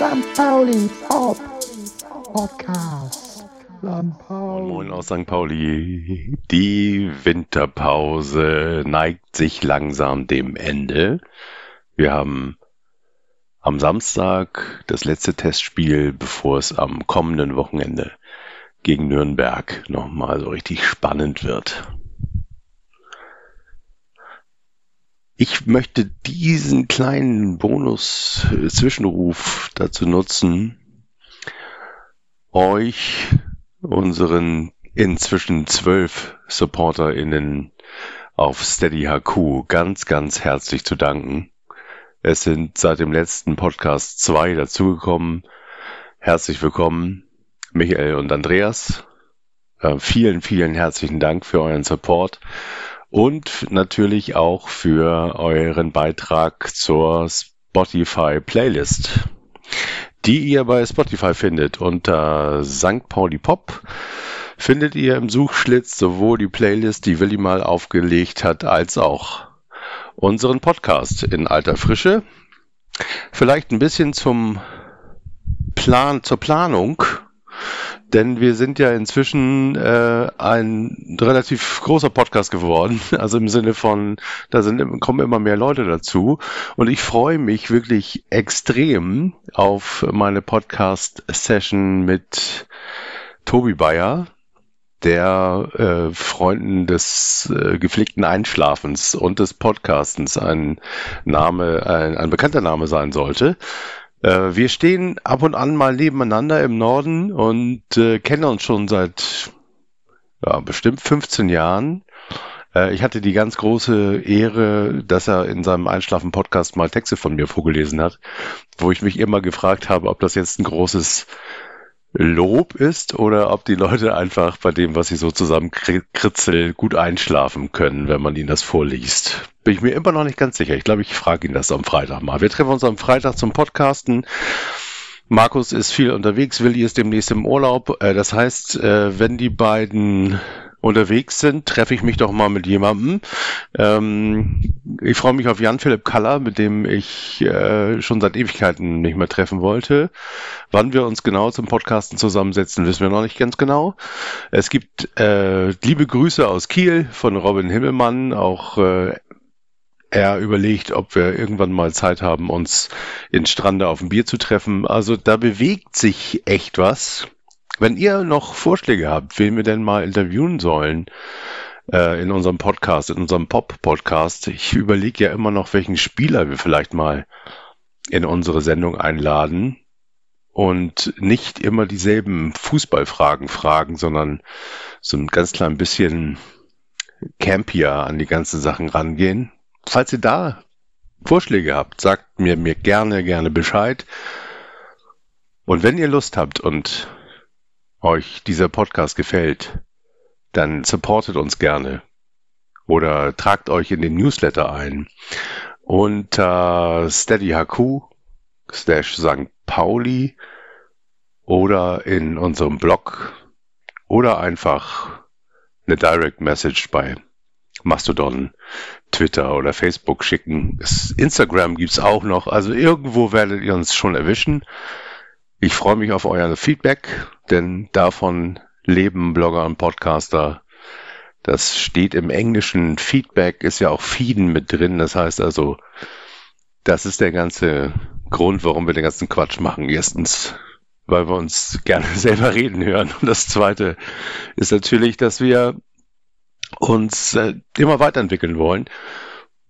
St. Pauli Pop Podcast. Moin, moin aus St. Pauli. Die Winterpause neigt sich langsam dem Ende. Wir haben am Samstag das letzte Testspiel, bevor es am kommenden Wochenende gegen Nürnberg nochmal so richtig spannend wird. Ich möchte diesen kleinen Bonus-Zwischenruf dazu nutzen, euch, unseren inzwischen zwölf SupporterInnen auf Steady HQ ganz, ganz herzlich zu danken. Es sind seit dem letzten Podcast zwei dazugekommen. Herzlich willkommen, Michael und Andreas. Äh, vielen, vielen herzlichen Dank für euren Support und natürlich auch für euren Beitrag zur Spotify Playlist, die ihr bei Spotify findet. Unter St. Pauli Pop findet ihr im Suchschlitz sowohl die Playlist, die Willi mal aufgelegt hat, als auch unseren Podcast in alter Frische. Vielleicht ein bisschen zum Plan, zur Planung denn wir sind ja inzwischen äh, ein relativ großer Podcast geworden. Also im Sinne von, da sind, kommen immer mehr Leute dazu. Und ich freue mich wirklich extrem auf meine Podcast-Session mit Tobi Bayer, der äh, Freunden des äh, gepflegten Einschlafens und des Podcastens ein Name, ein, ein bekannter Name sein sollte. Äh, wir stehen ab und an mal nebeneinander im Norden und äh, kennen uns schon seit ja, bestimmt 15 Jahren. Äh, ich hatte die ganz große Ehre, dass er in seinem Einschlafen-Podcast mal Texte von mir vorgelesen hat, wo ich mich immer gefragt habe, ob das jetzt ein großes Lob ist oder ob die Leute einfach bei dem, was sie so zusammen kritzeln, gut einschlafen können, wenn man ihnen das vorliest. Bin ich mir immer noch nicht ganz sicher. Ich glaube, ich frage ihn das am Freitag mal. Wir treffen uns am Freitag zum Podcasten. Markus ist viel unterwegs, Willi ist demnächst im Urlaub. Äh, das heißt, äh, wenn die beiden unterwegs sind, treffe ich mich doch mal mit jemandem. Ähm, ich freue mich auf Jan-Philipp Kaller, mit dem ich äh, schon seit Ewigkeiten nicht mehr treffen wollte. Wann wir uns genau zum Podcasten zusammensetzen, wissen wir noch nicht ganz genau. Es gibt äh, liebe Grüße aus Kiel von Robin Himmelmann, auch äh, er überlegt, ob wir irgendwann mal Zeit haben, uns in Strande auf ein Bier zu treffen. Also da bewegt sich echt was. Wenn ihr noch Vorschläge habt, wen wir denn mal interviewen sollen äh, in unserem Podcast, in unserem Pop-Podcast, ich überlege ja immer noch, welchen Spieler wir vielleicht mal in unsere Sendung einladen und nicht immer dieselben Fußballfragen fragen, sondern so ein ganz klein bisschen campier an die ganzen Sachen rangehen. Falls ihr da Vorschläge habt, sagt mir, mir gerne, gerne Bescheid. Und wenn ihr Lust habt und euch dieser Podcast gefällt, dann supportet uns gerne oder tragt euch in den Newsletter ein unter steadyhq slash St. Pauli oder in unserem Blog oder einfach eine Direct Message bei Mastodon, Twitter oder Facebook schicken. Instagram gibt's auch noch, also irgendwo werdet ihr uns schon erwischen. Ich freue mich auf euer Feedback, denn davon leben Blogger und Podcaster. Das steht im Englischen. Feedback ist ja auch Feeden mit drin. Das heißt also, das ist der ganze Grund, warum wir den ganzen Quatsch machen. Erstens, weil wir uns gerne selber reden hören. Und das zweite ist natürlich, dass wir uns äh, immer weiterentwickeln wollen.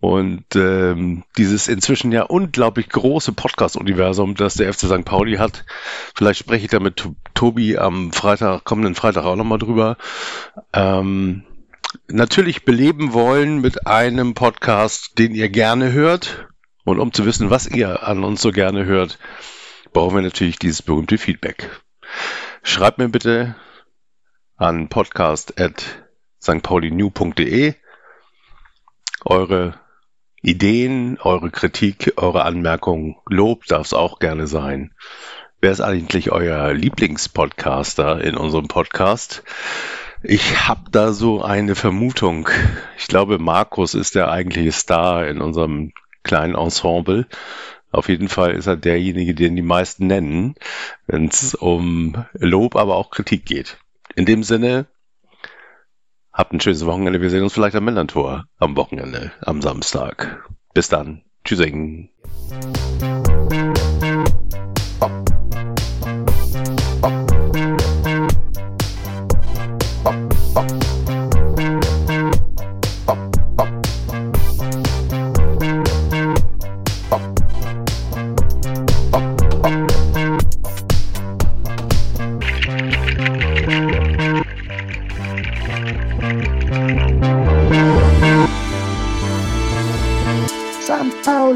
Und ähm, dieses inzwischen ja unglaublich große Podcast-Universum, das der FC St. Pauli hat, vielleicht spreche ich da mit Tobi am Freitag, kommenden Freitag auch nochmal drüber, ähm, natürlich beleben wollen mit einem Podcast, den ihr gerne hört. Und um zu wissen, was ihr an uns so gerne hört, brauchen wir natürlich dieses berühmte Feedback. Schreibt mir bitte an podcast.stpaulinu.de eure Ideen, eure Kritik, eure Anmerkungen, Lob darf es auch gerne sein. Wer ist eigentlich euer Lieblingspodcaster in unserem Podcast? Ich habe da so eine Vermutung. Ich glaube, Markus ist der eigentliche Star in unserem kleinen Ensemble. Auf jeden Fall ist er derjenige, den die meisten nennen, wenn es um Lob, aber auch Kritik geht. In dem Sinne, habt ein schönes Wochenende. Wir sehen uns vielleicht am Millantor am Wochenende, am Samstag. Bis dann. Tschüssing.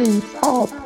Pop